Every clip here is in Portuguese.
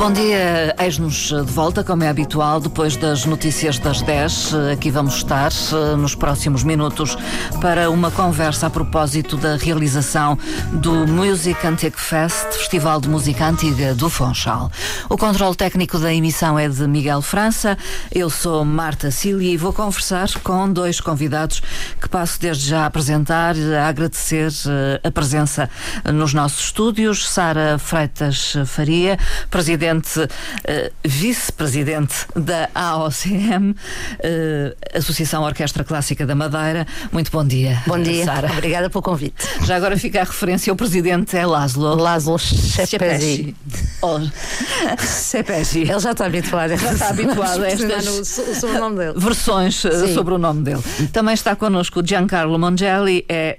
Bom dia, eis-nos de volta, como é habitual, depois das notícias das 10. Aqui vamos estar eh, nos próximos minutos para uma conversa a propósito da realização do Music Antique Fest, Festival de Música Antiga do Funchal. O controle técnico da emissão é de Miguel França, eu sou Marta Cília e vou conversar com dois convidados que passo desde já a apresentar, a agradecer eh, a presença nos nossos estúdios. Sara Freitas Faria, presidente uh, vice-presidente da AOCM, eh, Associação Orquestra Clássica da Madeira. Muito bom dia. Bom dia, Sara. Obrigada pelo convite. Já agora fica a referência, o presidente é Laszlo. Laszlo Sepesi. Oh. Sepesi. Ele já está habituado. Já está habituado a estas o, o nome dele. versões eh, Sim. sobre o nome dele. Também está connosco Giancarlo Mongelli, é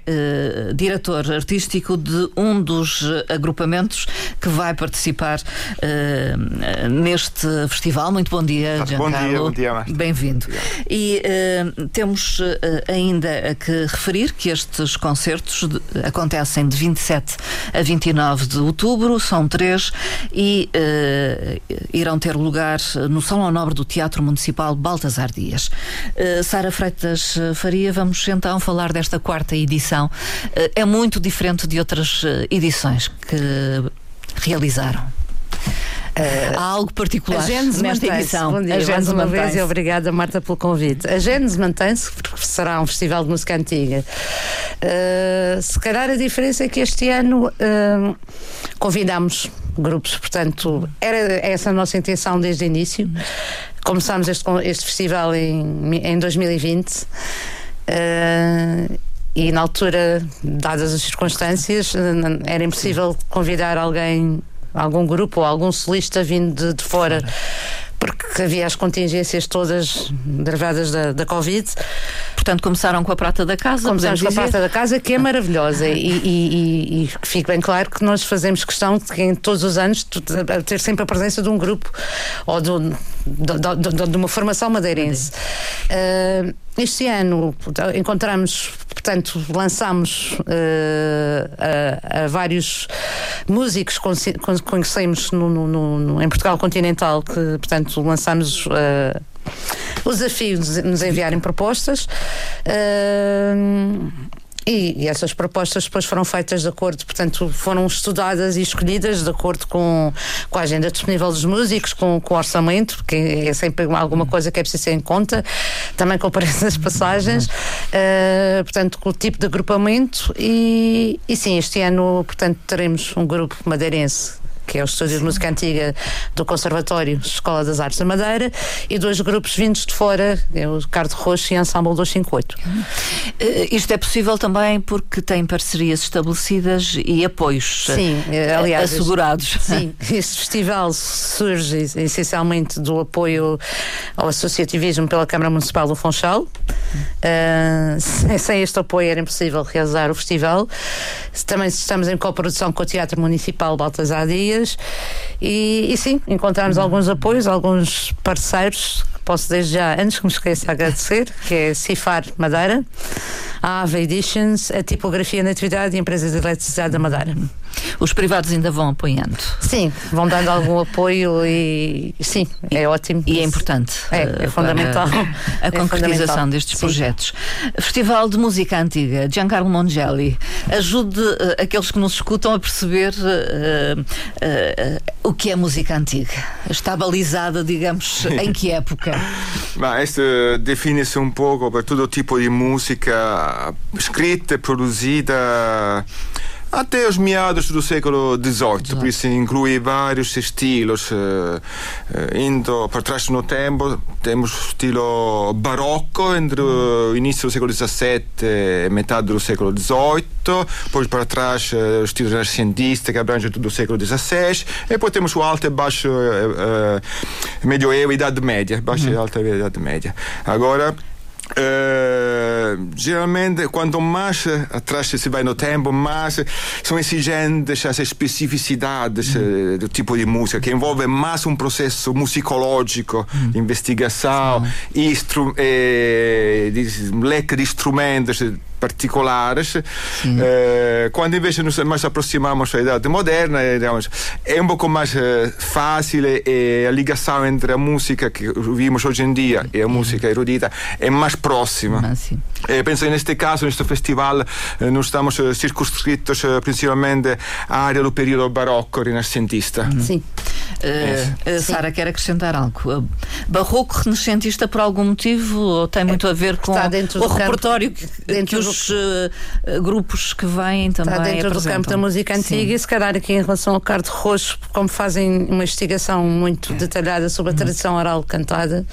diretor artístico de um dos agrupamentos que vai participar uh, neste festival. Muito bom dia, Giancarlo. Bom dia, bom dia, Bem-vindo. E uh, temos uh, ainda que referir que estes concertos de, acontecem de 27 a 29 de outubro, são três, e irão ter lugar no Salão Nobre do Teatro Municipal Baltasar Dias. Sara Freitas Faria, vamos então falar desta quarta edição. é muito diferente de outras edições que realizaram. Uh, Há algo particular nesta edição. Bom dia, a Gênese mais uma vez e obrigada, Marta, pelo convite. A Gênese mantém-se, porque será um festival de música antiga. Uh, se calhar a diferença é que este ano uh, convidamos grupos, portanto, era essa a nossa intenção desde o início. Começámos este, este festival em, em 2020. Uh, e na altura, dadas as circunstâncias, era impossível convidar alguém algum grupo ou algum solista vindo de, de fora. fora porque havia as contingências todas derivadas da, da Covid. Portanto, começaram com a prata da casa. Começamos com a prata da casa, que é maravilhosa. e, e, e, e fique bem claro que nós fazemos questão de que em todos os anos ter sempre a presença de um grupo ou de, de, de, de uma formação madeirense. Uh, este ano encontramos, portanto, lançamos uh, a, a, vários músicos que conhecemos no, no, no, em Portugal continental, que, portanto, lançamos. Uh, o desafio de nos enviarem propostas. Uh, e, e, essas propostas depois foram feitas de acordo, portanto, foram estudadas e escolhidas de acordo com, com a agenda disponível dos músicos, com, com o orçamento, porque é sempre alguma coisa que é preciso ter em conta, também com o preço das passagens, uh, portanto, com o tipo de agrupamento. E, e sim, este ano, portanto, teremos um grupo madeirense que é o Estúdio de Música Antiga do Conservatório Escola das Artes da Madeira, e dois grupos vindos de fora, é o Cardo Roxo e Ensemble 258. Uh, eh, isto é possível também porque tem parcerias estabelecidas e apoios sim, eh, aliás, assegurados. Sim, este festival surge essencialmente do apoio ao associativismo pela Câmara Municipal do Funchal. Uh, sem este apoio era impossível realizar o festival. Também estamos em coprodução com o Teatro Municipal Baltasar Dias e, e sim, encontramos alguns apoios, alguns parceiros posso desde já, antes que me esqueça, agradecer, que é Cifar Madeira, a Ave Editions, a Tipografia Natividade e a Empresa de Eletricidade da Madeira. Os privados ainda vão apoiando? Sim, vão dando algum apoio e sim, é ótimo. E é importante. É, é fundamental. A, é concretização fundamental. destes sim. projetos. Festival de Música Antiga, Giancarlo Mongelli, ajude uh, aqueles que nos escutam a perceber uh, uh, o que é música antiga. Está balizada, digamos, em que época? Ma questo definisce un poco per tutto tipo di musica scritta e produzida até os meados do século XVIII, por isso inclui vários estilos. Uh, indo para trás no tempo, temos o estilo barocco entre o início do século XVII e metade do século XVIII, poi para trás uh, o estilo renascentista que abrange todo o século XVI, e poi temos o alto e baixo uh, medioevo e Idade Média, baixa e alta Idade Média. Agora, Uh, geralmente, quanto mais atrás se vai no tempo, mais são exigentes as especificidades uh, do tipo de música, que envolve mais um processo musicológico de investigação, e, um leque de instrumentos particulares. Uh, quando invece nos mais aproximamos à idade moderna, digamos, é um pouco mais uh, fácil e a ligação entre a música que vimos hoje em dia e a música erudita é mais próxima. Ah, sim. E penso que neste caso, neste festival, nós estamos circunscritos principalmente à área do período barocco renascentista. Sim. Uh, Sara, quer acrescentar algo? Barroco renascentista por algum motivo ou tem muito a ver com o repertório que, que os uh, grupos que vêm também Está dentro apresentam. do campo da música antiga Sim. e se calhar aqui em relação ao Cardo Roxo, como fazem uma investigação muito detalhada sobre a tradição oral cantada,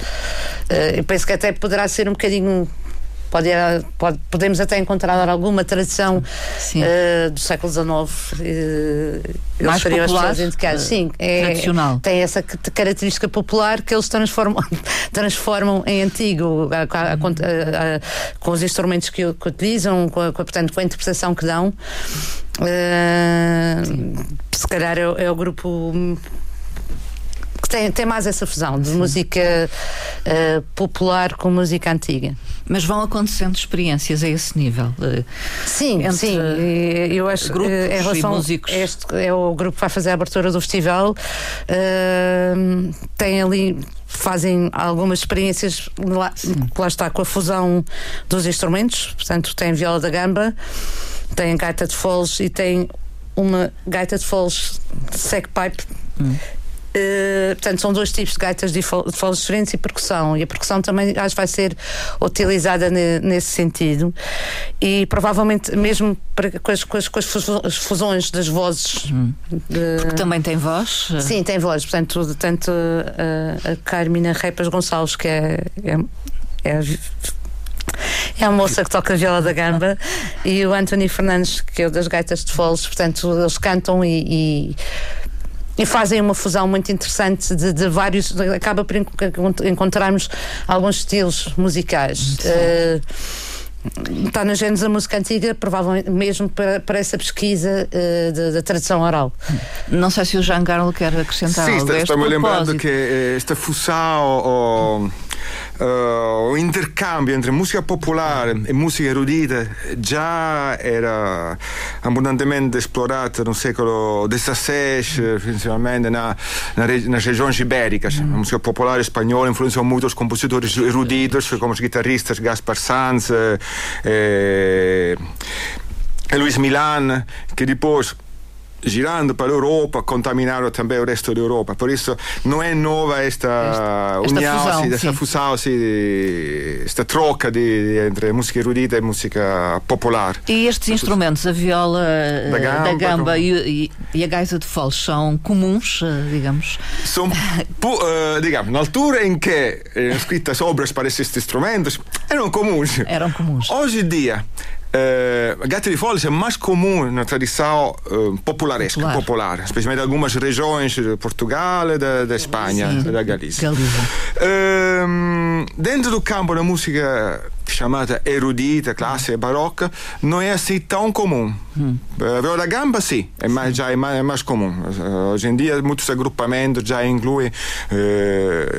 uh, eu penso que até poderá ser um bocadinho Pode, pode, podemos até encontrar alguma tradição uh, do século XIX. Uh, Mais popular, uh, Sim, é, tradicional. tem essa característica popular que eles transformam, transformam em antigo a, a, a, com os instrumentos que, que utilizam, com a, portanto, com a interpretação que dão. se calhar é, é o grupo que tem, tem mais essa fusão de Sim. música uh, popular com música antiga. Mas vão acontecendo experiências a esse nível? Uh, sim, sim. Eu acho grupos uh, em relação músicos. Este é o grupo que vai fazer a abertura do festival. Uh, tem ali fazem algumas experiências lá, lá está com a fusão dos instrumentos, portanto tem viola da gamba, tem gaita de foles e tem uma gaita de foles pipe hum. Uh, portanto, são dois tipos de gaitas de foles diferentes e percussão. E a percussão também acho que vai ser utilizada ne, nesse sentido. E provavelmente, mesmo para, com, as, com, as, com, as, fusões das vozes. Hum. De... Porque também tem voz? Sim, tem voz. Portanto, tanto a, a Carmina Repas Gonçalves, que é, é, é é a moça que toca a viola da gamba e o Anthony Fernandes, que é o das gaitas de foles, portanto, eles cantam e, e e fazem uma fusão muito interessante de, de vários. acaba por encontrarmos alguns estilos musicais. Uh, está na gênese da música antiga, provavelmente mesmo para, para essa pesquisa uh, da tradição oral. Não sei se o Jean Garlo quer acrescentar Sim, algo. Sim, estou-me lembrando que eh, esta fusão. Ou uh, o intercambio entre música popular e música erudita già era abbondantemente esplorato no secolo XVI, principalmente na, na, nas regiões ibéricas. Mm. A música popular espanhola influenciou muito os compositores eruditos, como os guitarristas Gaspar Sanz e, e Luis Milan, que depois girando para a Europa, contaminaram também o resto da Europa. Por isso, não é nova esta, esta união, fusão, esta sim. fusão, esta troca de, entre música erudita e música popular. E estes instrumentos, a viola da eh, gamba, da gamba e, e, a gaita de foles, são comuns, eh, digamos? São, uh, digamos, na altura em que eram escritas obras para esses instrumentos, eram comuns. Eram comuns. Hoje em dia, Uh, gaita de foles é mais comum na tradição uh, popularesca, popular. popular, especialmente em algumas regiões de Portugal, da, da Espanha, Sim. da Galícia. Dentro do campo da música chamada erudita, clássica, barocca, não é assim tão comum. Hum. A viola gamba, sim, é mais, já é mais, é mais comum. Hoje em dia, muitos agrupamentos já incluem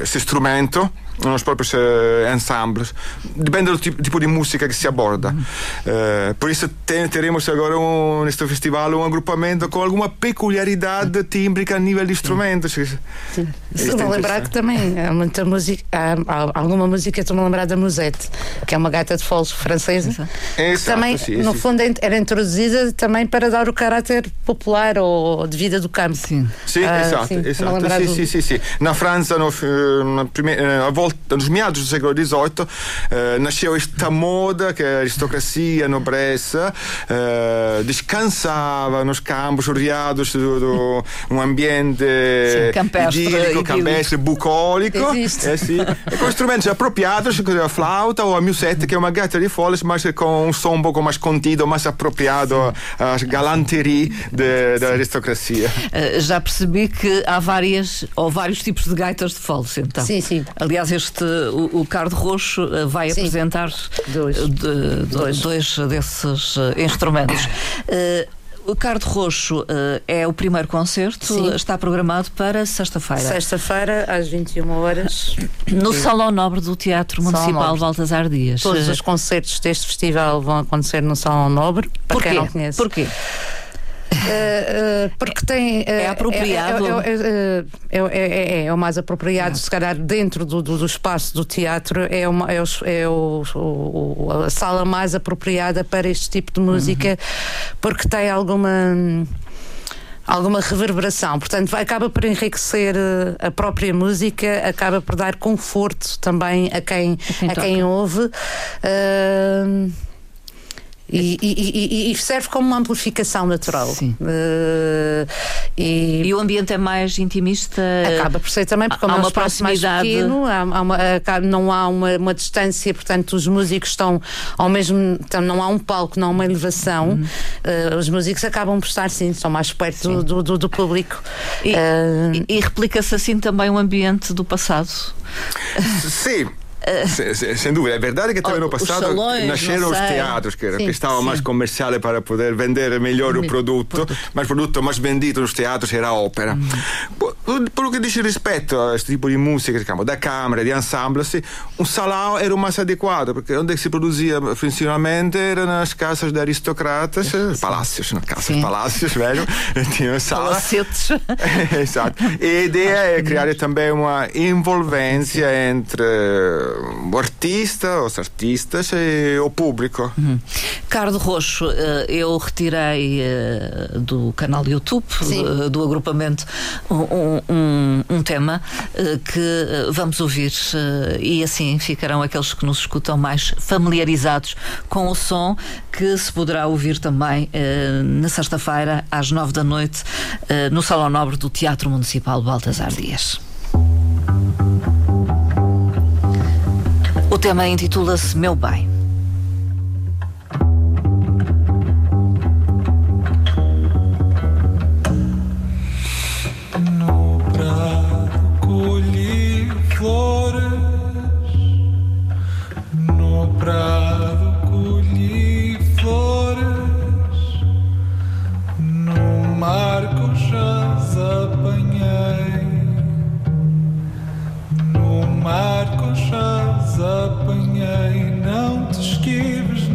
esse instrumento nos próprios uh, ensembles. Depende do tipo, tipo, de música que se aborda. Uh, por isso tem, teremos agora um, neste festival um agrupamento com alguma peculiaridade tímbrica a nível de instrumentos. Sim. Sim. Estou a lembrar que também há muita música, há, há alguma música, estou-me a lembrar da Musette, que é uma gaita de foles francesa, Exato, também, sim, no sim. fundo, era introduzida também para dar o caráter popular ou de vida do campo. Sim, sim ah, exato. sim, exato. Sim, do... sim, sim, sim. Na França, no, na primeira, a volta, nos meados do século XVIII, eh, nasceu esta moda que a aristocracia, a nobreza, eh, descansava nos campos rodeados de um ambiente sim, campestre, idílico, campestre, bucólico. É, sim, com instrumentos apropriados, como a flauta ou a musette, que é uma gaita de foles, mas com um som um pouco mais contido, mais apropriado às galanterias da aristocracia. Uh, já percebi que há várias ou vários tipos de gaitas de foles, então. Sim, sim. Aliás, este, o, o Cardo Roxo uh, vai sim. apresentar dois, de, de, dois. dois desses uh, instrumentos. O Cardo Roxo uh, é o primeiro concerto, Sim. está programado para sexta-feira. Sexta-feira, às 21 horas. No Salão Nobre do Teatro Municipal Baltasar Dias. Todos os concertos deste festival vão acontecer no Salão Nobre, para Porquê? quem não conhece. Porquê? Uh, uh, porque tem. Uh, é apropriado. É, é, é, o mais apropriado, se calhar, dentro do, do, espaço do teatro, é, uma, é, o, é o, a sala mais apropriada para este tipo de música, porque tem alguma alguma reverberação. Portanto, acaba por enriquecer a própria música, acaba por dar conforto também a quem, a quem, a quem ouve. Uh, e, e, e, serve como uma amplificação natural. Sim. Uh, e, e, o ambiente é mais intimista? Acaba por ser também, porque há, há uma proximidade. Pequeno, há, há uma, não há uma, uma, distância, portanto, os músicos estão ao mesmo. Então, não há um palco, não há uma elevação. Uhum. Uh, os músicos acabam por estar, sim, estão mais perto do, do, do, público. E, uh, e replica-se assim também o ambiente do passado? Sim. Sem, sem, dúvida, é verdade que também no passado salões, nasceram os teatros que, sim, que estavam sim. mais comerciais para poder vender melhor o produto, mas o produto mais vendido nos teatros era a ópera. Hum. Por, por o que diz respeito a este tipo de música, diciamo, da câmara, de ensemble, sì, un salão era o mais adequado, porque onde se produzia principalmente era nas casas de aristocratas, palácios, não, casas, sim. palácios, velho, tinha sala. Exato. E a ideia é criar também uma envolvência entre o artista, os artistas e o público. Uhum. Cardo Roxo, eh, eu retirei eh, do canal YouTube eh, do agrupamento um, um, um tema que vamos ouvir e assim ficarão aqueles que nos escutam mais familiarizados com o som que se poderá ouvir também na sexta-feira às nove da noite no Salão Nobre do Teatro Municipal Baltasar Dias. O tema intitula-se Meu Bem.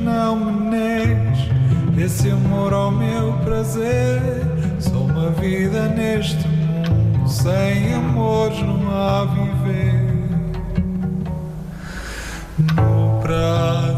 Não me negues esse amor ao meu prazer. Só uma vida neste mundo, sem amores não há viver. No prado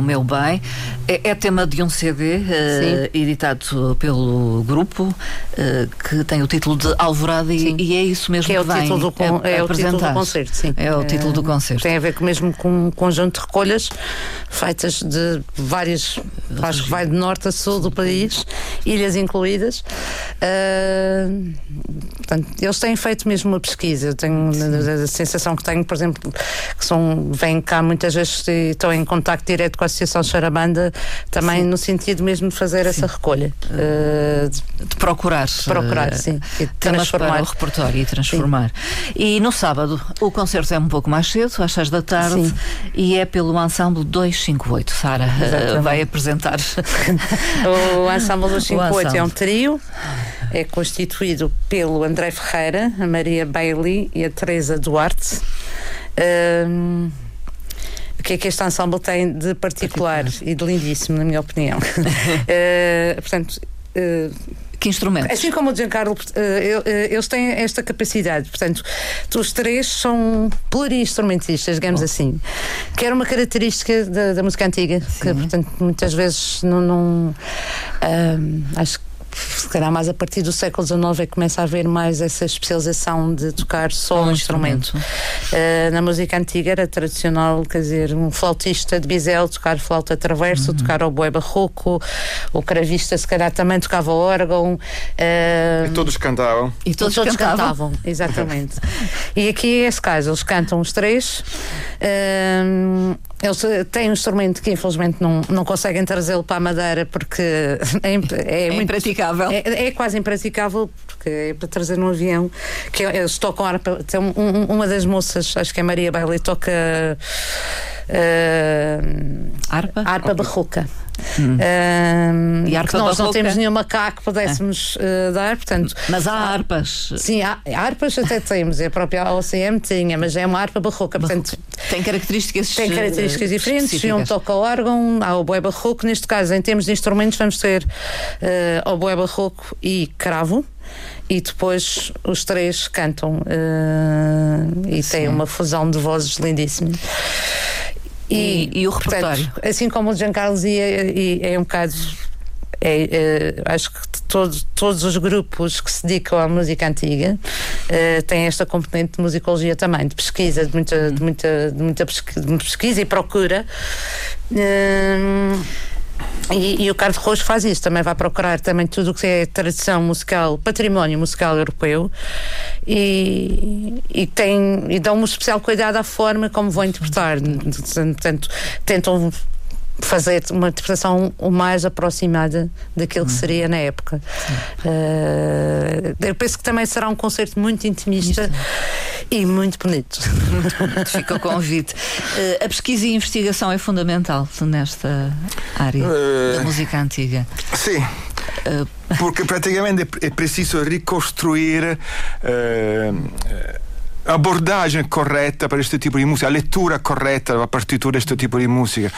Meu Bem. É, é tema de um CD eh, editado pelo grupo eh, que tem o título de Alvorada e, e é isso mesmo Que é o vem título do, con- a- é o título do concerto, sim. É o título do Eh, concerto. Tem a ver com, mesmo com um conjunto de recolhas feitas de várias, acho que vai de norte a sul do país, ilhas incluídas. Eh, portanto, eles têm feito mesmo uma pesquisa. Eu tenho a, a sensação que tenho, por exemplo, que são, vêm cá muitas vezes e estão em contacto direto com a Associação Charabanda, também no sentido mesmo de fazer essa recolha. Eh, de De procurar. procurar, eh, sim. E para transformar. o repertório e transformar. E no sábado o concerto é um pouco mais cedo, às 6 da tarde, Sim. e é pelo Ensemble 258. Sara Exatamente. vai apresentar. O Ensemble dos O 58 é um trio, é constituído pelo André Ferreira, a Maria Bailey e a Teresa Duarte. Que é que este ensemble tem de particular e de lindíssimo, na minha opinião? Eh, portanto, eh, que instrumentos? Assim como o Giancarlo, eh, eles têm esta capacidade. Portanto, os três são pluriinstrumentistas, digamos assim. Que era uma característica da, da música antiga, que, portanto, muitas vezes não. não acho que. Se calhar mais a partir do século XIX é que começa a haver mais essa especialização de tocar só um instrumento. Uh, na música antiga era tradicional, quer dizer, um flautista de bisel tocar flauta traverso, tocar oboé barroco, o cravista se calhar também tocava órgão. uh, E todos cantavam. E todos, cantavam. exatamente. e aqui é esse caso, eles cantam os três. um, eles eh, têm um instrumento que infelizmente não, não conseguem trazê-lo para a Madeira porque é, é É muito- impraticável. é, é quase impraticável porque é para trazer num avião que é- eles tocam harpa. Tem um- um- uma das moças, acho que é Maria Bailey, toca eh, Harpa? harpa barroca. Eh, E harpa que nós não temos nenhuma cá que pudéssemos eh, dar, portanto. Mas há harpas. Sim, há, harpas até temos, a própria OCM tinha, mas é uma harpa barroca, portanto Tem características tem características eh, diferentes. Um específicas. toca o órgão, há o boé barroco. Neste caso, em termos de instrumentos, vamos ter uh, o boé barroco e cravo. E depois os três cantam uh, e tem uma fusão de vozes lindíssima. E- e o repertório? assim como o Giancarlo dizia, e é um bocado. é, é, acho que todos, todos os grupos que se dedicam à música antiga eh, têm esta componente de musicologia também, de pesquisa, de muita, de muita, de muita pesqui- de pesquisa e procura. Hum, e, e o Carlos Roxo faz isso, também vai procurar também tudo o que é tradição musical, património musical europeu e, e, tem, e dão um especial cuidado à forma como vão interpretar. Portanto, tentam fazer uma interpretação o mais aproximada daquilo que seria na época. Eh, eu penso que também será um concerto muito intimista e muito bonito. Fica o convite. Eh, a pesquisa e a investigação é fundamental nesta área Eh, da música antiga. Sim. Porque praticamente é preciso ricostruire eh, a abordagem correta para este tipo de música, a leitura correta da partitura deste tipo de música.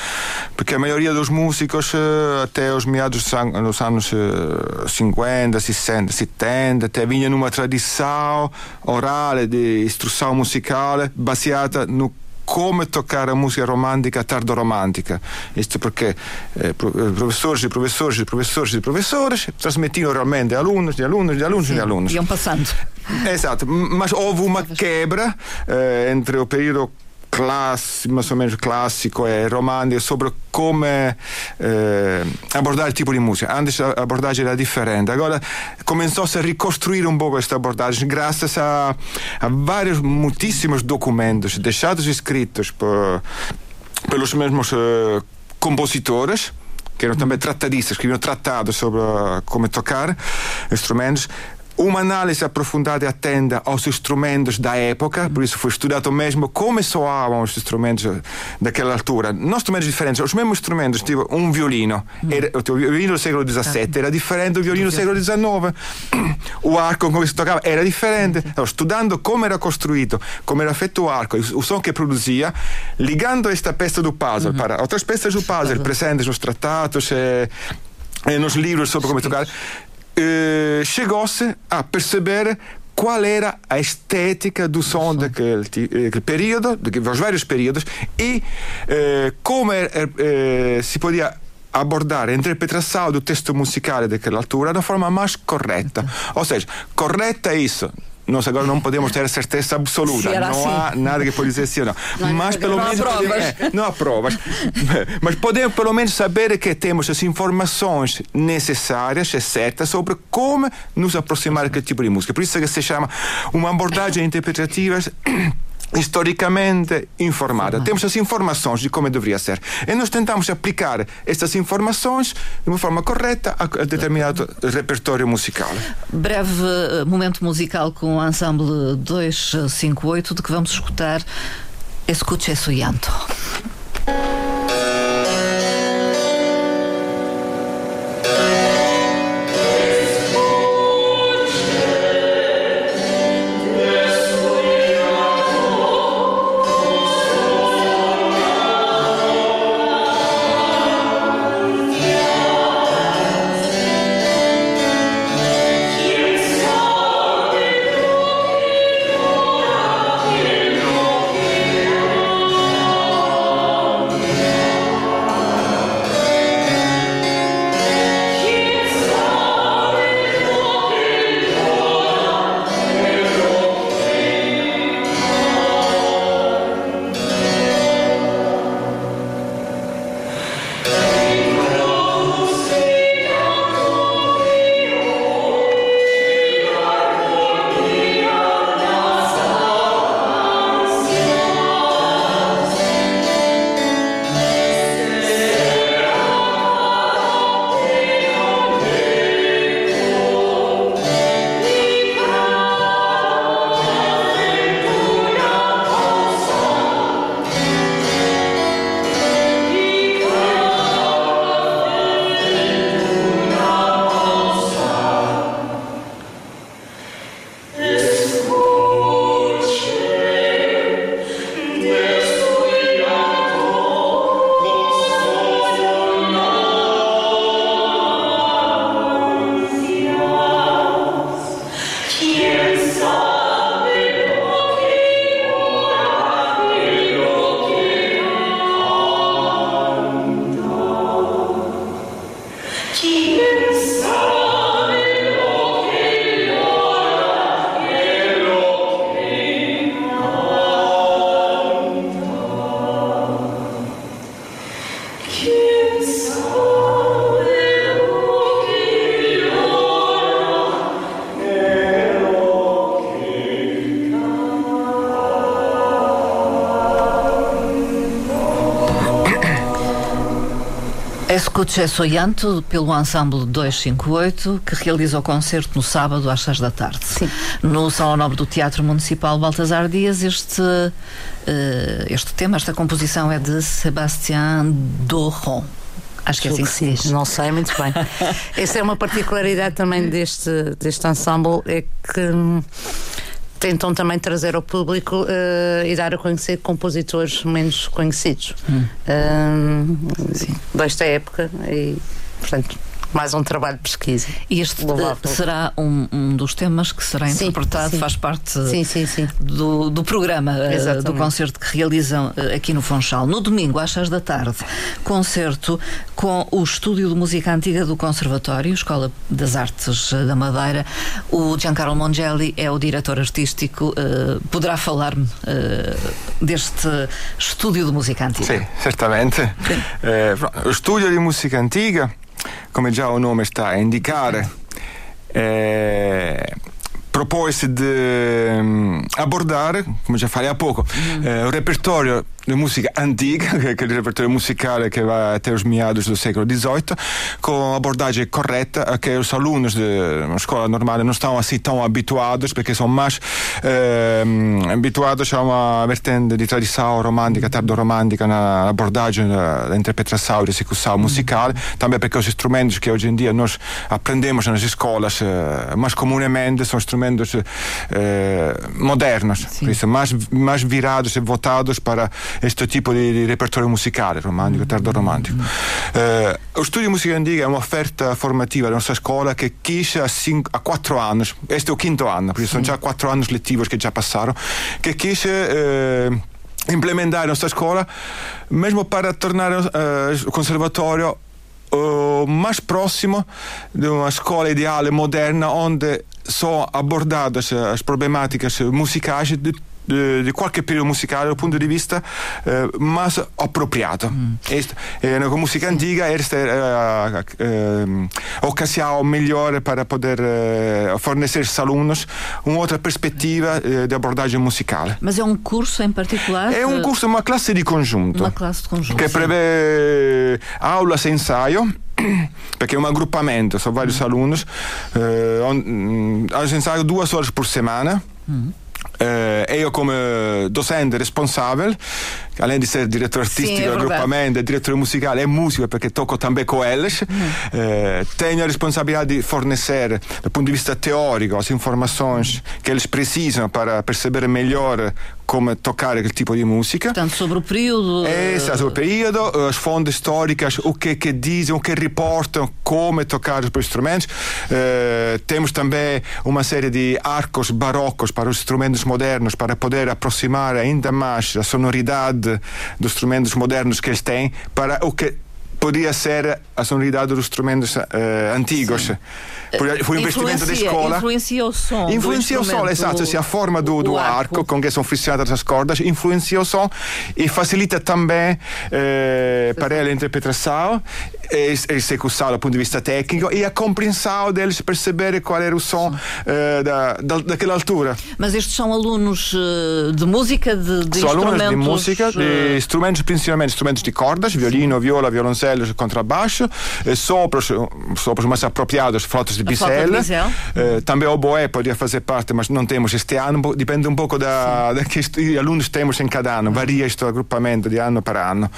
Porque a maioria dos músicos, eh, até os meados dos an- dos anos eh, 50, 60, 70, até vinha numa tradição oral de instrução musical baseada no come toccare a musica romantica tardo-romantica. Isto perché eh, pro- eh, professores e professores e professores e professores trasmettiam oralmente a alunos, de alunos, de alunos, de alunos. Iam passando. Esatto, m- mas houve uma quebra eh, entre o período classico, mais ou menos classico e romantico sobre come eh, il tipo di musica. Antes a abordagem era differente. Agora começou-se a reconstruir um pouco esta abordagem graças a, a vários, muitíssimos documentos deixados escritos por, pelos mesmos eh, compositores que eram também tratadistas, escreviam tratados sobre ah, como tocar instrumentos uma análise aprofundada e atenta aos instrumentos da época, por isso foi estudado mesmo como soavam os instrumentos daquela altura. Não instrumentos diferentes, os mesmos instrumentos, tipo um violino, era, o violino do século XVII era differente do violino do século XIX, o arco com cui si toccava era differente. Allora, studiando come era costruito, come era fatto o arco, o som che produzia, ligando questa pezza do puzzle para outras peças do puzzle presentes nos tratados e, e nos livros sobre come toccare, eh, chegou-se a perceber qual era a estética do som daquele, daquele período, dos vários períodos, e eh, como eh, si podia abordare a interpretação do texto musical daquela altura da forma mais correta. Ou seja, correta é isso. Nós agora não podemos ter certeza absoluta, não assim. há nada que pode dizer sim ou não. Não, mas pelo não há menos provas. podemos- é, não há provas. mas podemos pelo menos saber que temos as informações necessárias e certas sobre como nos aproximar daquele tipo de música. Por isso é que se chama uma abordagem interpretativa historicamente informada. Temos as informações de como deveria ser. E nós tentamos aplicar estas informações de uma forma correta a, a determinado repertório musical. Breve eh, momento musical com o ensemble 258 de que vamos escutar Escuche su llanto. Escuche su llanto pelo ensemble 258 que realiza o concerto no sábado às 6 da tarde. Sim. No Salão Nobre do Teatro Municipal Baltasar Dias, este, eh, este tema, esta composição é de Sébastien Doron. Acho que é assim que se diz. não sei muito bem. Essa é uma particularidade também deste, deste ensemble, é que hum, tentam também trazer ao público eh, e dar a conhecer compositores menos conhecidos. Hum, desta época e, portanto, mais um trabalho de pesquisa. E este Louvável. eh, será um, um dos temas que será Sim, interpretado, sim. faz parte Sim, sim, sim. do, do programa, eh, do concerto que realizam eh, aqui no Funchal. No domingo, às 6 da tarde, concerto com o Estúdio de Música Antiga do Conservatório, Escola das Artes da Madeira. O Giancarlo Mongelli é o diretor artístico. eh, poderá falar-me deste Estúdio de Música Antiga? Sì, certamente. Lo studio di musica antica, come già il nome sta a indicare, eh, propose di mm, abordare, come già falei a poco, eh, un repertorio de música antiga, que é o repertório musicale que vai até os meados do século XVIII, com abordagem correta a que os alunos de uma escola normal não estão assim tão habituados, porque são mais eh, habituados a uma vertente de tradição romântica, tardo-romântica na abordagem da, interpretação e execução musical, também porque os instrumentos que hoje em dia nós aprendemos nas escolas eh, mais comumente são instrumentos eh, modernos, por isso mais, mais virados e votados para este tipo di, di repertorio musicale romantico, tardo-romantico. Eh, o studio musica antica è un'offerta formativa della nostra scuola che quisce a, cinco, a quattro anni, questo è il quinto anno, perché sono già quattro anni lettivi che già passarono, che quisce eh, implementare la nostra scuola, mesmo per tornare al conservatorio uh, mais próximo de uma escola ideal moderna onde são abordadas as problemáticas musicais de de, de, qualquer período musical do ponto de vista uh, mais apropriado. Mm. Este, eh, na música antiga, esta é a, a, a ocasião melhor para poder uh, fornecer aos alunos uma outra perspectiva uh, de abordagem musical. Mas é um curso em particular? É um curso, uma classe de conjunto. Uma classe de conjunto. Que prevê aulas e ensaio perché è un aggruppamento, sono vari mm. alunos, eh, ensaio due ore por semana. Mm. Uh, io come docente responsabile, além di essere direttore artistico del raggruppamento e direttore musicale e musico perché tocco anche con eles, mm. uh, tenho a responsabilità di fornecer, dal punto di vista teorico, le informazioni che eles precisam para perceber melhor como tocar aquele tipo de música. Portanto, sobre o período. É, sobre o período, as fontes históricas, o que que dizem, o que reportam, como tocar os instrumentos. Uh, temos também uma série de arcos barrocos para os instrumentos modernos, para poder aproximar ainda mais a sonoridade dos instrumentos modernos que eles têm para o que podia ser a sonoridade dos instrumentos uh, antigos. Sim. Foi um investimento da escola. Influencia o som. Influencia o som, exato. Se a forma do, do arco, arco, com que são fricionadas as cordas, influencia o som e facilita também eh, para a interpretação a execução do ponto de vista técnico e a compreensão deles perceber qual era o som uh, da, da, daquela altura. Mas estes são alunos de música, de, de são instrumentos? alunos de música, de eh, instrumentos, principalmente instrumentos de cordas, violino, viola, violoncelo, contrabaixo, sopros, sopros mais apropriados, flautas de bisel. Uh, também o oboé podia fazer parte, mas não temos este ano, depende um pouco da, da que alunos temos em cada ano, varia este agrupamento de ano para ano.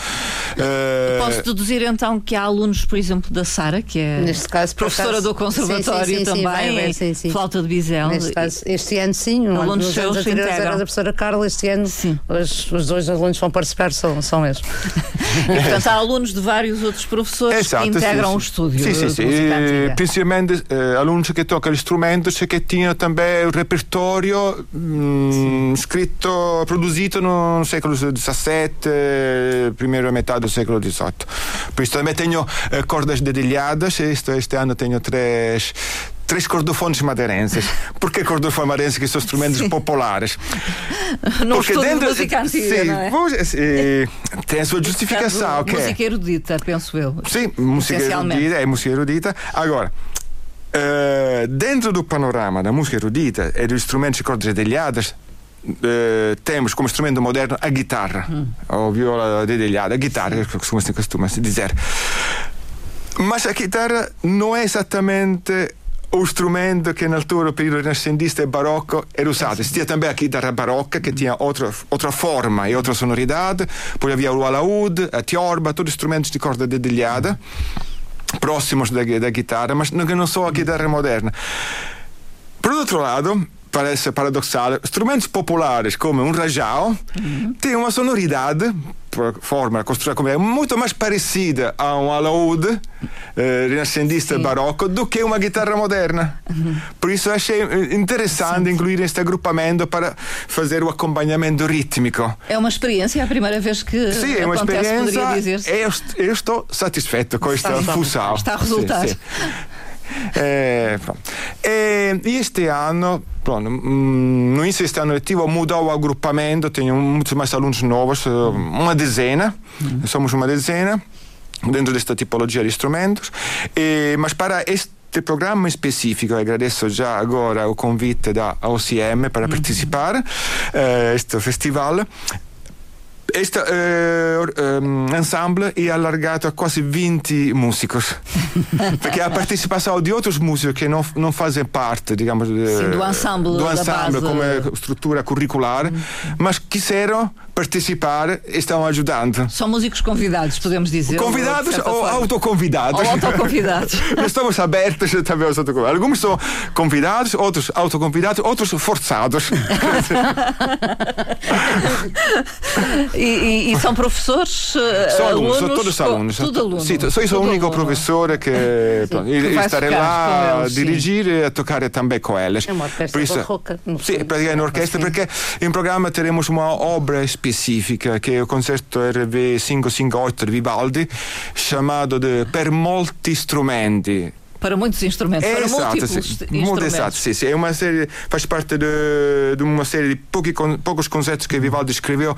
Posso deduzir então que há alunos por exemplo, da Sara, que é Neste caso, professora caso, do conservatório sim, sim, sim, também, sim, sim, flauta de bisel. Neste caso, este ano sim, um alunos ano, seus anos era da professora Carla, este ano os, os, dois alunos vão participar, são, são eles. e portanto há alunos de vários outros professores que integram o estúdio. Sim, sim, sim. E, principalmente eh, alunos que tocam instrumentos que tinham também o repertório hum, escrito, produzido no século XVII, primeira metade do século XVIII. Por isso também tenho uh, cordas dedilhadas. Este, este ano tenho três três cordofones madeirenses. Porquê cordofones madeirenses que são instrumentos sim. populares? No Porque dentro de música antiga, sim, não é? Pois, e, tem a sua justificação. Portanto, okay. Música erudita, penso eu. Sim, música erudita, é música erudita. Agora, uh, dentro do panorama da música erudita e dos instrumentos de cordas dedilhadas, Uh, temos como instrumento moderno a guitarra, hum. ou viola dedilhada, a guitarra, como se costuma dizer. Mas a guitarra não é exatamente o strumento che nell'altro periodo rinascentista e barocco era usato. Sia também a chitarra barocca che tinha outra, outra forma e outra sonoridade. Poi havia o alaúde, a tiorba, todos instrumentos de corda dedilhada, próximos da, da guitarra, mas não, não só a guitarra moderna. Por outro lado, parece paradoxal, instrumentos populares como um rajão uhum. têm uma sonoridade forma construída como é muito mais parecida a um alaúde eh, renascentista Sim. barocco do que uma guitarra moderna. Uhum. Por isso achei interessante Sim. incluir este agrupamento para fazer o acompanhamento rítmico. É uma experiência, é a primeira vez que Sim, é uma experiência. Eu, eu, estou satisfeito com esta fusão. Está a resultar. Sim, é, e, e este ano Pronto, mm, no início deste ano letivo mudou o agrupamento, tenho muitos mais alunos novos, eh, uma dezena, uhum. somos uma dezena dentro desta tipologia de instrumentos, e, mas para este programa específico, agradeço já agora o convite da OCM para uhum. participar a este festival. Este uh, ensemble é alargado a quase 20 músicos. Porque a participação de outros músicos que não, não fazem parte, digamos, Sim, do ensemble, do ensemble como estrutura curricular, uhum. mas quiseram participar e estão ajudando. São músicos convidados, podemos dizer. Convidados ou, ou autoconvidados? Ou autoconvidados. Estamos abertos também aos autoconvidados. Alguns são convidados, outros autoconvidados, outros forçados. e, e, e, são professores? São alunos, são todos alunos. Tudo aluno. Sim, sou o único aluno. professor que, pronto, que estarei lá a dirigir sim. e a tocar também com eles. É uma orquestra isso, barroca. Sim, praticamente uma orquestra, porque em programa teremos uma obra específica que é o concerto RV 558 de Vivaldi, chamado de Per molti strumenti para muitos instrumentos, é, para exato, múltiplos sim, instrumentos. Exato, sim, sim. É uma série, faz parte de, de uma série de poucos, poucos concertos que Vivaldi escreveu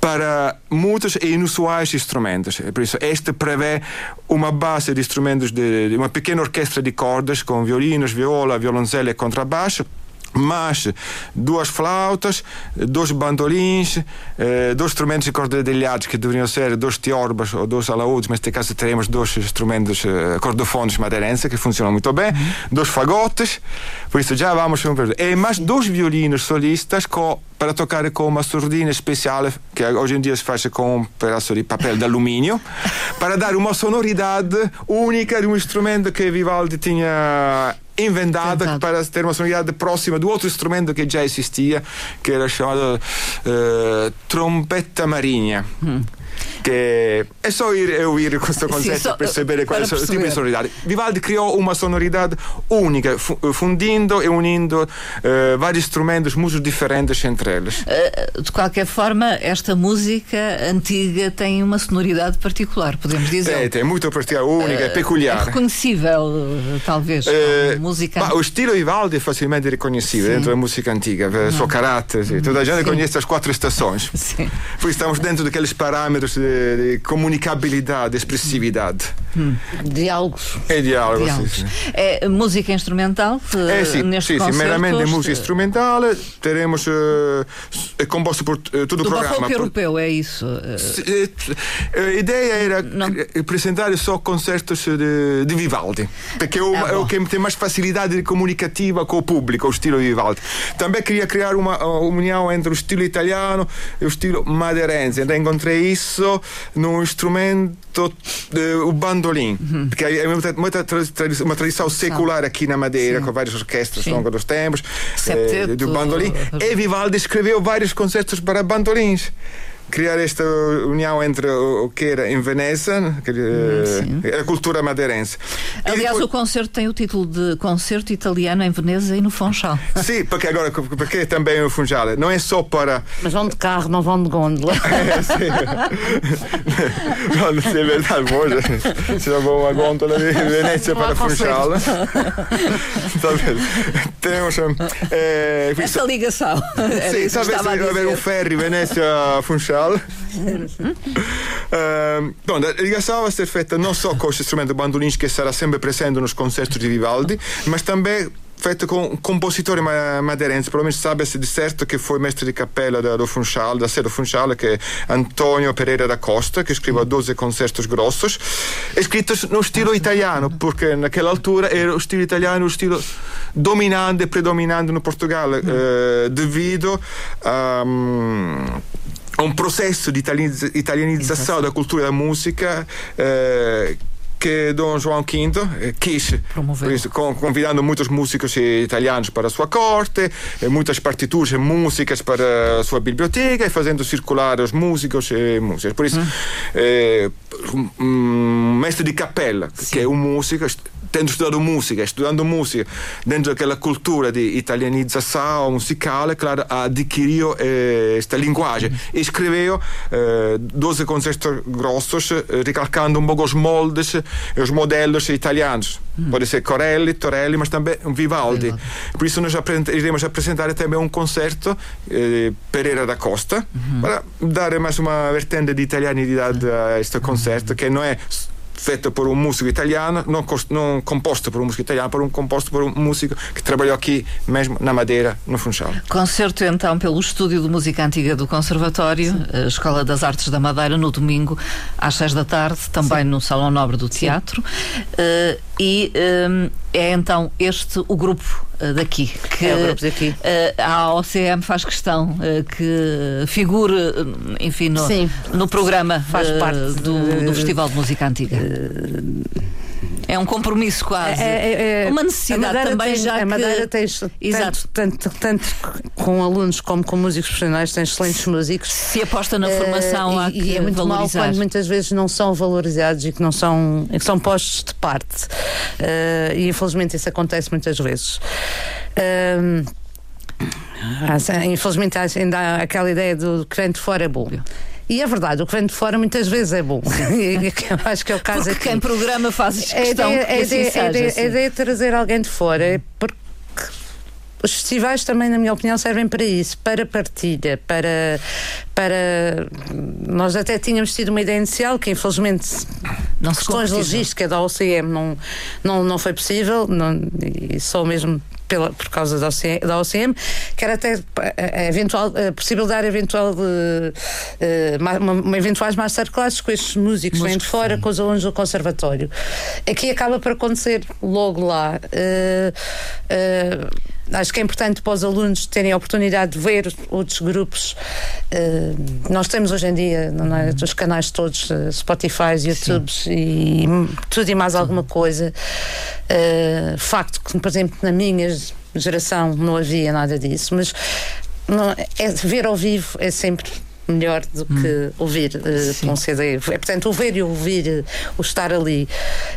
para muitos e inusuais instrumentos. Por isso, este prevê uma base de instrumentos de, de uma pequena orquestra de cordas com violinos, viola, violoncelo e contrabaixo mas duas flautas, dois bandolins, eh, dois instrumentos de corda dedilhados que deveriam ser dois teorbas ou dois alaúdes, mas neste caso teremos dois instrumentos eh, cordofones madeirenses que funcionam muito bem, uhum. dois fagotes, por isso já vamos e mais dois violinos solistas com, para tocar com uma sordina especial que hoje em dia se faz com um pedaço de papel de alumínio para dar uma sonoridade única de um instrumento que Vivaldi tinha inventada para ter uma sonoridade próxima do outro instrumento que já existia, que era chamado uh, trompeta marinha. Hum che è só ir ouvir questo concetto sì, so, per sapere qual è il tipo di sonorità. Vivaldi creò una sonorità única, fundindo e unindo uh, vários instrumentos muito diferentes entre eles. Uh, de qualquer forma, esta música antiga tem uma sonoridade particular, podemos dizer. Tem, tem muito particular, única, uh, peculiar. É reconhecível, talvez. Música... Ma o estilo Vivaldi é facilmente reconhecível dentro da música antiga, o seu caráter. Toda a gente sim. conhece as quatro estações. Sim. Estamos dentro daqueles parâmetros de, de comunicabilidade, expressividade. Hum. Diálogos. É diálogos. diálogos. Sim, sim. É música instrumental? É, sim, neste sim, sim, meramente música instrumental. Teremos uh, é composto por uh, todo Do o programa. barroco europeu, é isso? a ideia era Não. apresentar só concertos de, de Vivaldi, porque é o, ah, é o que tem mais facilidade comunicativa com o público, o estilo Vivaldi. Também queria criar uma, uma união entre o estilo italiano e o estilo madeirense. Então encontrei isso no instrumento, uh, o bandolim, uhum. porque é uma, uma, uma tradição secular aqui na Madeira, Sim. com várias orquestras ao longo dos tempos, eh, do bandolim. E Vivaldi escreveu vários concertos para bandolins criar esta união entre o que era em Veneza, que, uh, a cultura madeirense. Aliás, depois... o concerto tem o título de Concerto Italiano em Veneza e no Funchal. Sim, porque agora porque também o Funchal não é só para. Mas vão de carro, não vão de gondola. é, sim. não, não sei, é verdade, hoje. Se não vou uma gondola de Veneza para Funchal. Temos eh, essa ligação. Sim, talvez haver um ferry Venezia-Funchal special. uh, bom, a ligação vai ser feita não só com o instrumento bandolins que será sempre presente nos concertos de Vivaldi, mas também feito com um compositor madeirense, provavelmente sabe-se de certo que foi mestre de capela do, do Funchal, da sede do Funchal, que é Antonio Pereira da Costa, que escreveu 12 concertos grossos, escritos no estilo italiano, porque naquela altura era o estilo italiano o estilo dominante e predominante no Portugal, mm. eh, devido a. Um, un processo di italianizzazione della cultura della musica eh, que Dom João V eh, quis, isso, convidando muitos músicos italianos para a sua corte, eh, muitas partituras e músicas para a sua biblioteca e fazendo circular os músicos e músicas. Por isso, hum. eh, um mestre de capela, Sim. que é um músico, tendo estudado música, estudando música dentro daquela cultura de italianização musical, claro, adquiriu eh, esta linguagem. E escreveu eh, 12 concertos grossos, eh, recalcando um pouco os moldes e os modelos italianos. Hum. Pode ser Corelli, Torelli, mas também Vivaldi. Vivaldi. Por isso nós iremos apresentar também um concerto eh, Pereira da Costa, uhum. para dar mais uma vertente de italianidade a este concerto, que não é feito por um músico italiano, não, não composto por um músico italiano, por um composto por um músico que trabalhou aqui mesmo na Madeira, no Funchal. Concerto então pelo Estúdio de Música Antiga do Conservatório, Sim. Escola das Artes da Madeira, no domingo às seis da tarde, também Sim. no Salão Nobre do Teatro. Uh, e um, é então este o grupo uh, daqui que é o grupo daqui. Uh, a OCM faz questão uh, que figure, enfim, no, no programa faz parte do, do Festival de Música Antiga. É um compromisso quase. É, é, é, uma necessidade também tem, já a Madeira que... tens, Exato. Tanto, tanto, tanto, com alunos como com músicos profissionais, tens excelentes músicos. Se aposta na formação uh, há e, que e é muito valorizar. mal quando muitas vezes não são valorizados e que não são, que são postos de parte. Uh, e infelizmente isso acontece muitas vezes. Uh, infelizmente ainda há aquela ideia do que vem de fora é bom. E é verdade, o que vem de fora muitas vezes é bom. Eu acho que é o caso porque aqui. quem programa faz questão é, é, assim é, é, assim. é, é, trazer alguém de fora, é porque os festivais também, na minha opinião, servem para isso, para partilha, para, para nós até tínhamos tido uma ideia inicial que infelizmente não questões de logística da OCM não, não, não foi possível não, e só mesmo pela, por causa da OCM, da OCM que era até a, a eventual, a possibilidade eventual de uh, uma, uma eventuais masterclasses com estes músicos vêm de fora, com os alunos do conservatório. Aqui acaba por acontecer logo lá. Uh, uh, acho que é importante para os alunos terem a oportunidade de ver outros grupos. Uh, nós temos hoje em dia é, os canais todos, uh, Spotify, YouTube e tudo e mais alguma coisa. Uh, facto que, por exemplo, na minha geração não havia nada disso, mas não, é, ver ao vivo é sempre melhor do que hum. ouvir uh, um CD. É, portanto, ouvir e ouvir, o estar ali.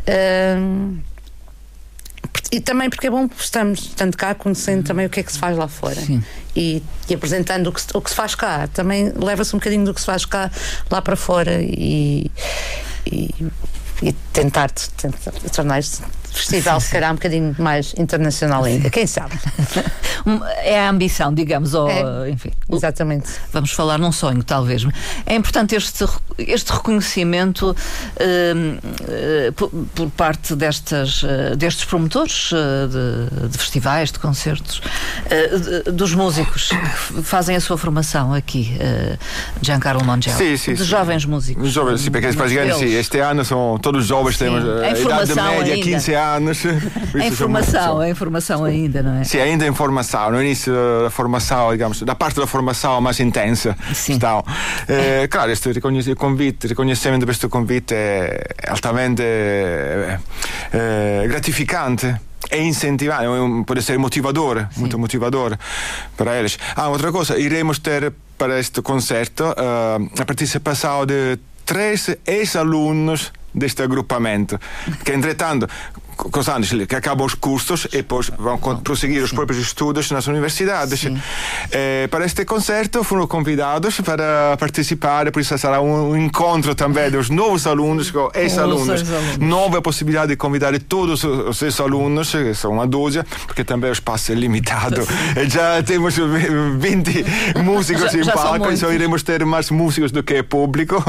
Uh, e também porque é bom estamos tanto cá conhecendo também o que é que se faz lá fora. E, e, apresentando o que, o que se faz cá. Também leva-se um bocadinho do que se faz cá lá para fora e, e, e tentar, tentar tornar-se festival, se calhar um bocadinho mais internacional ainda, quem sabe? é a ambição, digamos, ou, é, enfim. Exatamente. Vamos falar num sonho, talvez. É importante este, este reconhecimento uh, por, por, parte destas, uh, destes promotores uh, de, de, festivais, de concertos, de, dos músicos que fazem a sua formação aqui, Giancarlo Mongel. Sim, sim. De jovens músicos. Jovens, sim, porque praticamente, sim, este ano são todos jovens, sim. temos a idade média, ainda. 15 anos. A informação, a informação ainda, não é? Sim, ainda em formação, no início da formação, digamos, da parte da formação mais intensa. Sim. Então, eh, claro, este convite, reconhecimento deste convite é altamente eh, eh, gratificante e incentivante, pode ser motivador, Sim. muito motivador para eles. Ah, outra coisa, iremos ter para este concerto uh, a participação de três ex-alunos deste agrupamento, que entretanto com os anos que acabam os cursos e depois vão prosseguir os próprios estudos nas universidades. Eh, para este concerto foram convidados para participar, por isso será um encontro também dos novos alunos com ex-alunos. Nova possibilidade de convidar todos os ex-alunos, que são uma dúzia, porque também o espaço é limitado. e já temos 20 músicos já, em palco, então iremos ter mais músicos do que público.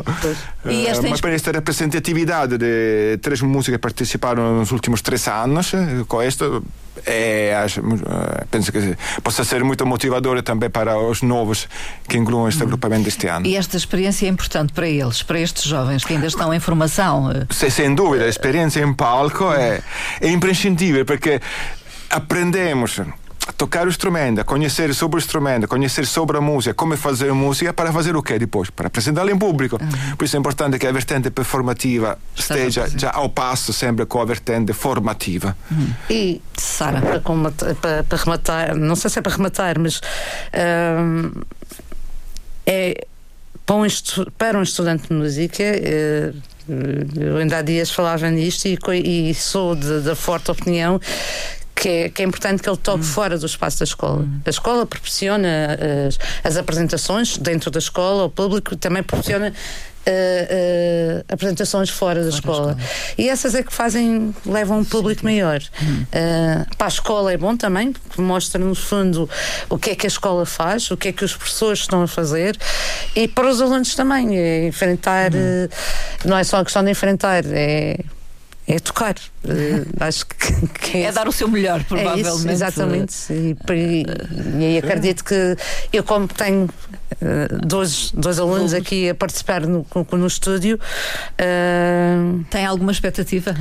E esta uh, mas para esta representatividade de três músicos que participaram nos últimos últimos três anos com isto é, acho, eh, penso que possa ser muito motivador também para os novos que incluam este agrupamento este ano. E esta experiência é importante para eles, para estes jovens que ainda estão em formação? Se, sem dúvida, a experiência em palco é, é imprescindível porque aprendemos tocar o instrumento, conhecer sobre o instrumento, conhecer sobre a música, como fazer música, para fazer o quê depois? Para apresentá-la em público. Uhum. Por isso é importante que a vertente performativa esteja já ao passo sempre com a vertente formativa. Uhum. E, Sara, para, para, para, rematar, não sei se é para rematar, mas hum, é para um, para um estudante de música. É, eu ainda há dias falava nisto e, e sou da forte opinião que é, que é importante que ele toque hum. fora do espaço da escola. Hum. A escola proporciona as, as apresentações dentro da escola, o público também proporciona Uh, uh, apresentações fora da, fora escola. da escola. E essas é que fazem, levam um público maior. Hum. Uh, para a escola é bom também, porque mostra no fundo o que é que a escola faz, o que é que os professores estão a fazer, e para os alunos também, é enfrentar, hum. não é só a questão de enfrentar, é é tocar. Uh, acho que, que é, é, dar o seu melhor, provavelmente. É isso, exatamente. E, e, e aí acredito que eu, como tenho uh, dois, dois alunos aqui a participar no, no estúdio. Uh, Tem alguma expectativa?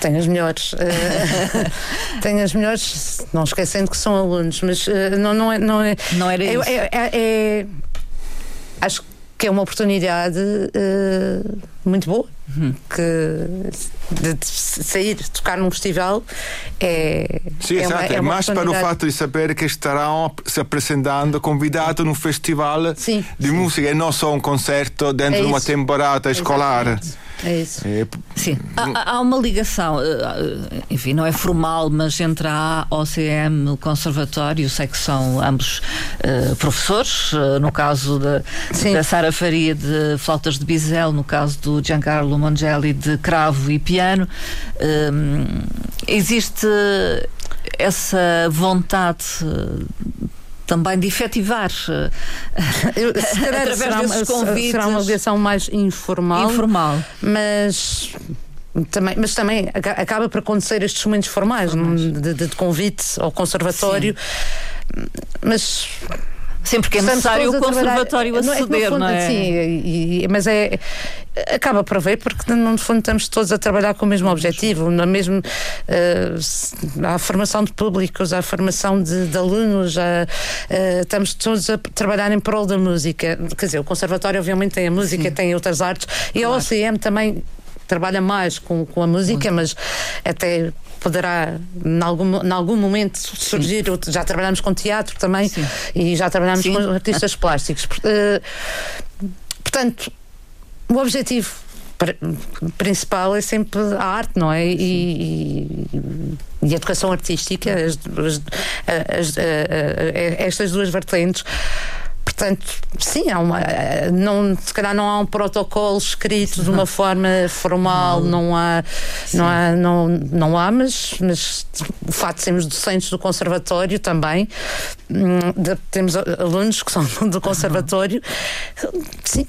Tenho as melhores. tenho as melhores, não esquecendo que são alunos, mas não, não, é, não é. Não era isso. É, é, é, acho que é uma oportunidade muito boa que de, de sair, tocar num festival é. Sim, é exato. Uma, é, é mais para o fato de saber que estarão se apresentando convidados num festival sim, de sim. música e não só um concerto dentro é de uma temporada escolar. Exatamente. É isso. É, Sim. Há, há, uma ligação, eh, eh, enfim, não é formal, mas entre a OCM e o Conservatório, sei que são ambos uh, professores, uh, no caso da, da Sara Faria de flautas de bisel, no caso do Giancarlo Mongeli de cravo e piano. Uh, existe essa vontade também de efetivar através será, desses convites. Será uma ligação mais informal. Informal. Mas também, mas também acaba por acontecer estes momentos formais, de, de, de convite ao conservatório. Sim. Mas Sempre que é necessário o conservatório a ceder, não é? Sim, e, mas é, acaba por haver, porque no fundo estamos todos a trabalhar com o mesmo objetivo, na mesmo, uh, há formação de públicos, há formação de, de alunos, uh, estamos todos a trabalhar em prol da música. Quer dizer, o conservatório obviamente tem a música, Sim. tem outras artes, e claro. a OCM também trabalha mais com, com a música, mas até poderá, em algum, em algum momento, surgir. Sim. Já trabalhamos com teatro também Sim. e já trabalhamos Sim. com artistas plásticos. Uh, portanto, o objetivo principal é sempre a arte, não é? E, e, e a educação artística, as, as, as, estas duas vertentes Portanto, sim, há uma, não, se calhar não há um protocolo escrito de uma forma formal, não há, não há, não, não há mas, mas o facto de sermos docentes do conservatório também, hum, de, temos alunos que são do conservatório, sim,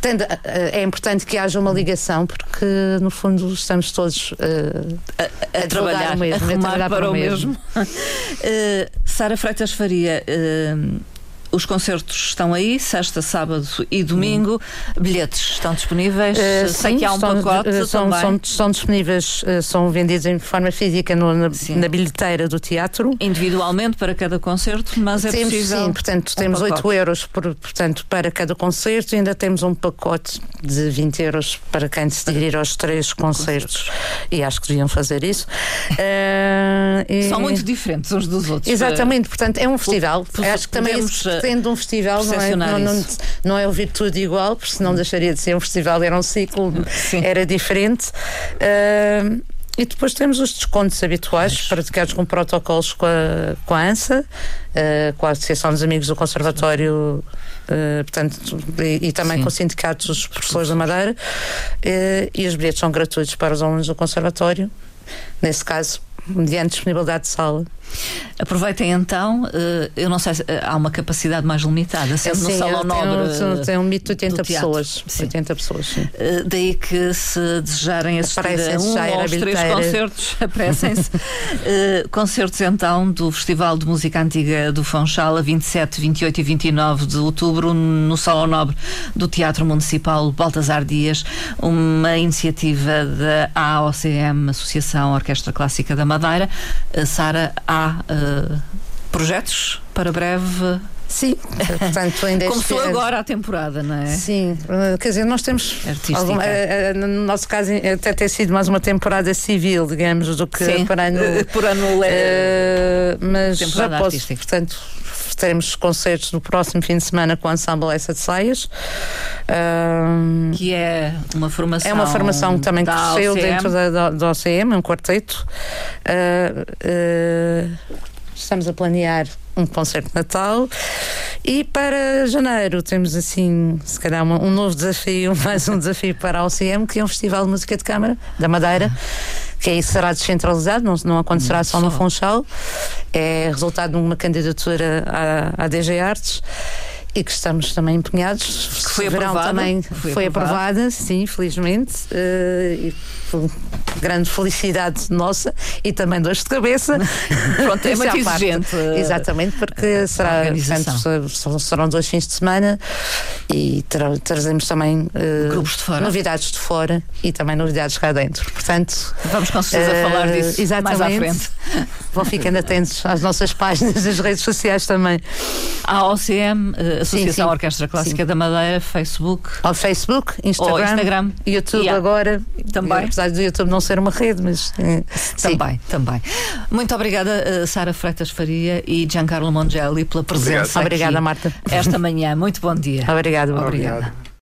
tende, é importante que haja uma ligação, porque no fundo estamos todos uh, a, a, a, trabalhar, mesmo, a, a trabalhar para, para o mesmo. mesmo. uh, Sara Freitas Faria. Uh, os concertos estão aí, sexta, sábado e domingo. Bilhetes estão disponíveis? Uh, Sei sim, que há um pacote uh, são, são, são, disponíveis, uh, são vendidos em forma física no, na, na, bilheteira do teatro. Individualmente para cada concerto, mas é temos, possível. Sim, portanto, um temos pacote. 8 euros por, portanto, para cada concerto e ainda temos um pacote de 20 euros para quem decidir aos três concertos. E acho que deviam fazer isso. E... São muito diferentes uns dos outros. Exatamente, portanto, é um festival. acho que também tendo um festival, não é, não, não, não, é ouvir tudo igual, porque senão deixaria de ser um festival, era um ciclo, Sim. era diferente. Uh, e depois temos os descontos habituais Mas... praticados com protocolos com a, com a ANSA, uh, com a Associação dos Amigos do Conservatório, uh, portanto, e, e também Sim. com os sindicatos dos professores da Madeira. Uh, e os bilhetes são gratuitos para os alunos do Conservatório, nesse caso, mediante disponibilidade de sala. Aproveitem então, eh, eu não sei se eh, há uma capacidade mais limitada, sendo sim, no Salão Nobre. Tem, tem um limite de 80 pessoas. Sim. 80 pessoas, sim. Eh, daí que se desejarem assistir a um ou três concertos, apressem-se. concertos então do Festival de Música Antiga do Funchal, a 27, 28 e 29 de outubro, no Salão Nobre do Teatro Municipal Baltasar Dias, uma iniciativa da AOCM, Associação Orquestra Clássica da Madeira. Sara, há uh, projetos para breve? Sim, portanto ainda Começou agora a temporada, não é? Sim, eh, quer dizer, nós temos alguma, eh, no nosso caso até ter sido mais uma temporada civil, digamos, do que Sim, por ano. Por ano uh, mas já posso, artística. portanto, teremos concertos no próximo fim de semana com o Ensemble Essa de Saias. Uh, que é uma formação. É uma formação que também cresceu OCM. dentro da, da, da OCM, é um quarteto. Uh, uh, estamos a planear um concerto de Natal. E para janeiro temos assim, se calhar um, um novo desafio, mais um desafio para a OCM, que é um festival de música de câmara da Madeira que aí será descentralizado, não, não acontecerá só no Funchal, é resultado de uma candidatura à, à DG Artes e que estamos também empenhados. Que foi Verão aprovada, também foi foi, aprovada. aprovada, sim, felizmente. eh, e foi grande felicidade nossa e também dores de cabeça. Pronto, é Isso muito exigente, eh, Exatamente, porque será, portanto, serão- dois fins de semana e tra- trazemos também Grupos de novidades de fora e também novidades cá dentro. Portanto, Vamos com certeza eh, falar disso exatamente. mais à frente. Vão ficando atentos às nossas páginas das redes sociais também. A OCM, Associação sim. Orquestra Clássica da Madeira, Facebook. Ao Facebook, Instagram, Ou Instagram. YouTube Yeah. agora. Também. Apesar do YouTube não ser uma rede, mas. eh, sim. Também, também. Muito obrigada, eh, Sara Freitas Faria e Giancarlo Mongelli, pela presença. Obrigada, aqui Marta. Esta manhã. Muito bom dia. Obrigada, Obrigada. Obrigado.